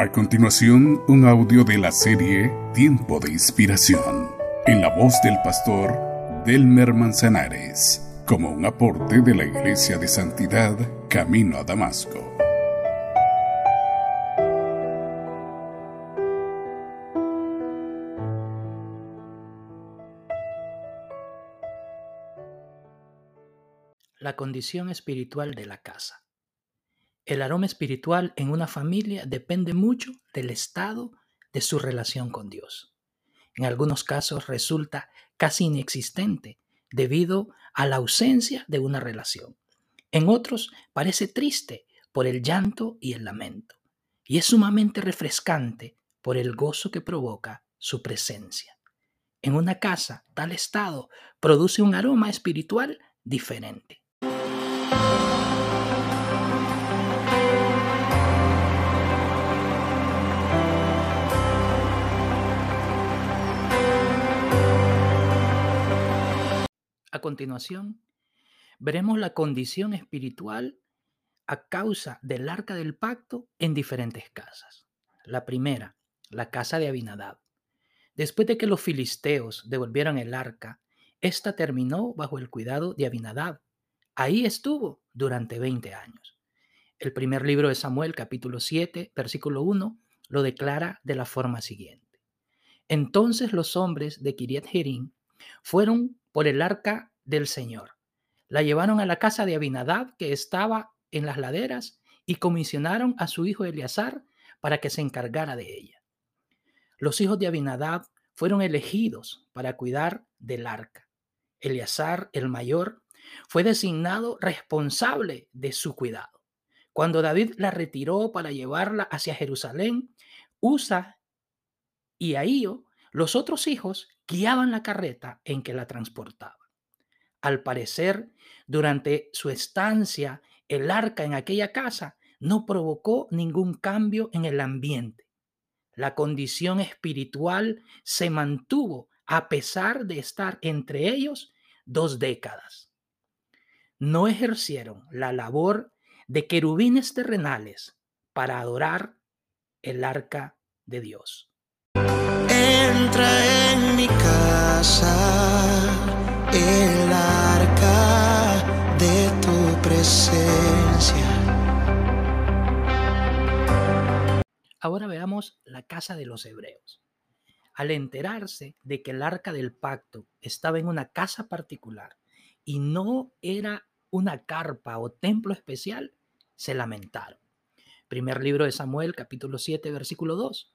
A continuación, un audio de la serie Tiempo de Inspiración, en la voz del pastor Delmer Manzanares, como un aporte de la Iglesia de Santidad Camino a Damasco. La condición espiritual de la casa. El aroma espiritual en una familia depende mucho del estado de su relación con Dios. En algunos casos resulta casi inexistente debido a la ausencia de una relación. En otros parece triste por el llanto y el lamento. Y es sumamente refrescante por el gozo que provoca su presencia. En una casa, tal estado produce un aroma espiritual diferente. A continuación, veremos la condición espiritual a causa del arca del pacto en diferentes casas. La primera, la casa de Abinadab. Después de que los filisteos devolvieron el arca, ésta terminó bajo el cuidado de Abinadab. Ahí estuvo durante 20 años. El primer libro de Samuel, capítulo 7, versículo 1, lo declara de la forma siguiente. Entonces los hombres de Kiriat Jerim fueron por el arca del Señor. La llevaron a la casa de Abinadab, que estaba en las laderas, y comisionaron a su hijo Eleazar para que se encargara de ella. Los hijos de Abinadab fueron elegidos para cuidar del arca. Eleazar, el mayor, fue designado responsable de su cuidado. Cuando David la retiró para llevarla hacia Jerusalén, Usa y Ahío, los otros hijos, guiaban la carreta en que la transportaban. Al parecer, durante su estancia, el arca en aquella casa no provocó ningún cambio en el ambiente. La condición espiritual se mantuvo a pesar de estar entre ellos dos décadas. No ejercieron la labor de querubines terrenales para adorar el arca de Dios. Entra en mi casa el arca de tu presencia. Ahora veamos la casa de los hebreos. Al enterarse de que el arca del pacto estaba en una casa particular y no era una carpa o templo especial, se lamentaron. Primer libro de Samuel, capítulo 7, versículo 2.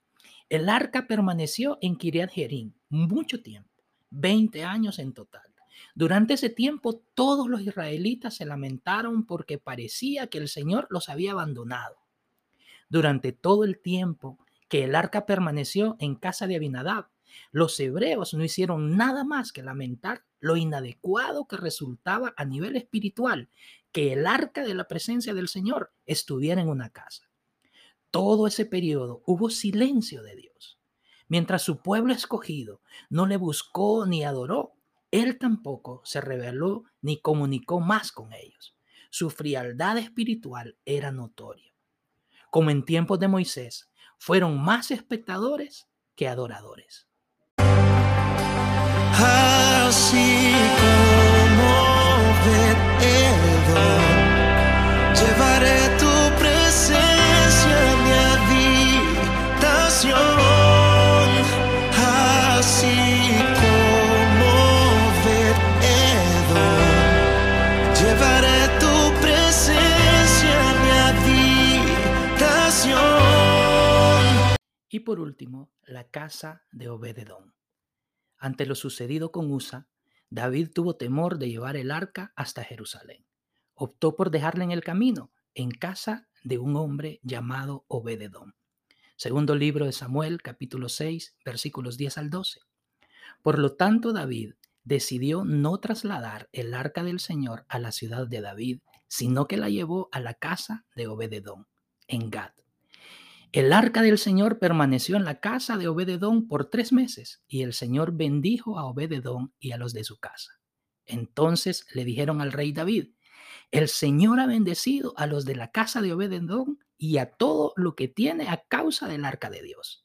El arca permaneció en Kiriat Jerim mucho tiempo, 20 años en total. Durante ese tiempo todos los israelitas se lamentaron porque parecía que el Señor los había abandonado. Durante todo el tiempo que el arca permaneció en casa de Abinadab, los hebreos no hicieron nada más que lamentar lo inadecuado que resultaba a nivel espiritual que el arca de la presencia del Señor estuviera en una casa. Todo ese periodo hubo silencio de Dios. Mientras su pueblo escogido no le buscó ni adoró, él tampoco se reveló ni comunicó más con ellos. Su frialdad espiritual era notoria. Como en tiempos de Moisés, fueron más espectadores que adoradores. Así como Y por último, la casa de Obededón. Ante lo sucedido con Usa, David tuvo temor de llevar el arca hasta Jerusalén. Optó por dejarla en el camino, en casa de un hombre llamado Obededón. Segundo libro de Samuel, capítulo 6, versículos 10 al 12. Por lo tanto, David decidió no trasladar el arca del Señor a la ciudad de David, sino que la llevó a la casa de Obededón, en Gad. El arca del Señor permaneció en la casa de Obededón por tres meses y el Señor bendijo a Obededón y a los de su casa. Entonces le dijeron al rey David, el Señor ha bendecido a los de la casa de Obededón y a todo lo que tiene a causa del arca de Dios.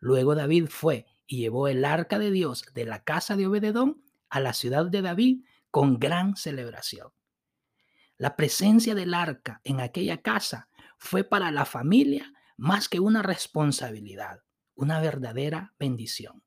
Luego David fue y llevó el arca de Dios de la casa de Obededón a la ciudad de David con gran celebración. La presencia del arca en aquella casa fue para la familia más que una responsabilidad, una verdadera bendición.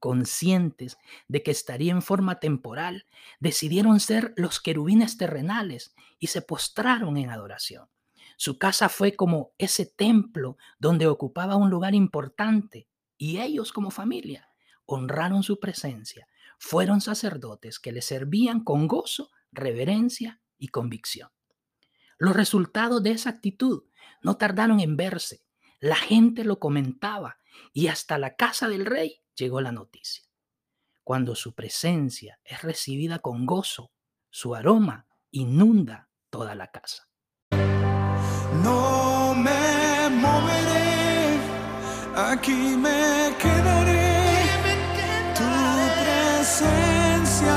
Conscientes de que estaría en forma temporal, decidieron ser los querubines terrenales y se postraron en adoración. Su casa fue como ese templo donde ocupaba un lugar importante y ellos como familia honraron su presencia. Fueron sacerdotes que le servían con gozo, reverencia y convicción. Los resultados de esa actitud no tardaron en verse. La gente lo comentaba y hasta la casa del rey llegó la noticia. Cuando su presencia es recibida con gozo, su aroma inunda toda la casa. No me moveré, aquí me quedaré. Tu presencia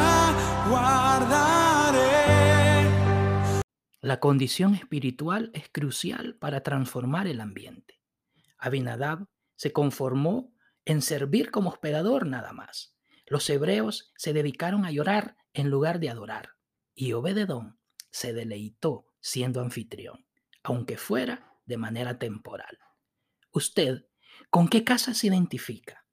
guardaré. La condición espiritual es crucial para transformar el ambiente. Abinadab se conformó en servir como hospedador nada más. Los hebreos se dedicaron a llorar en lugar de adorar, y Obededón se deleitó siendo anfitrión aunque fuera de manera temporal. Usted, ¿con qué casa se identifica?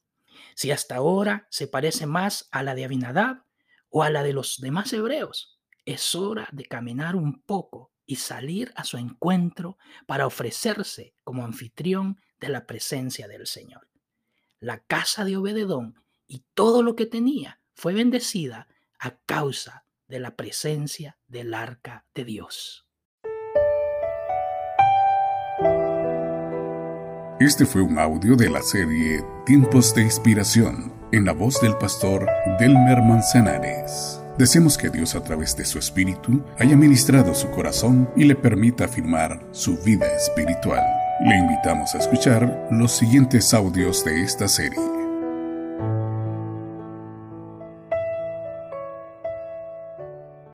Si hasta ahora se parece más a la de Abinadab o a la de los demás hebreos, es hora de caminar un poco y salir a su encuentro para ofrecerse como anfitrión de la presencia del Señor. La casa de Obededón y todo lo que tenía fue bendecida a causa de la presencia del arca de Dios. Este fue un audio de la serie Tiempos de Inspiración en la voz del pastor Delmer Manzanares. Deseamos que Dios a través de su espíritu haya ministrado su corazón y le permita afirmar su vida espiritual. Le invitamos a escuchar los siguientes audios de esta serie.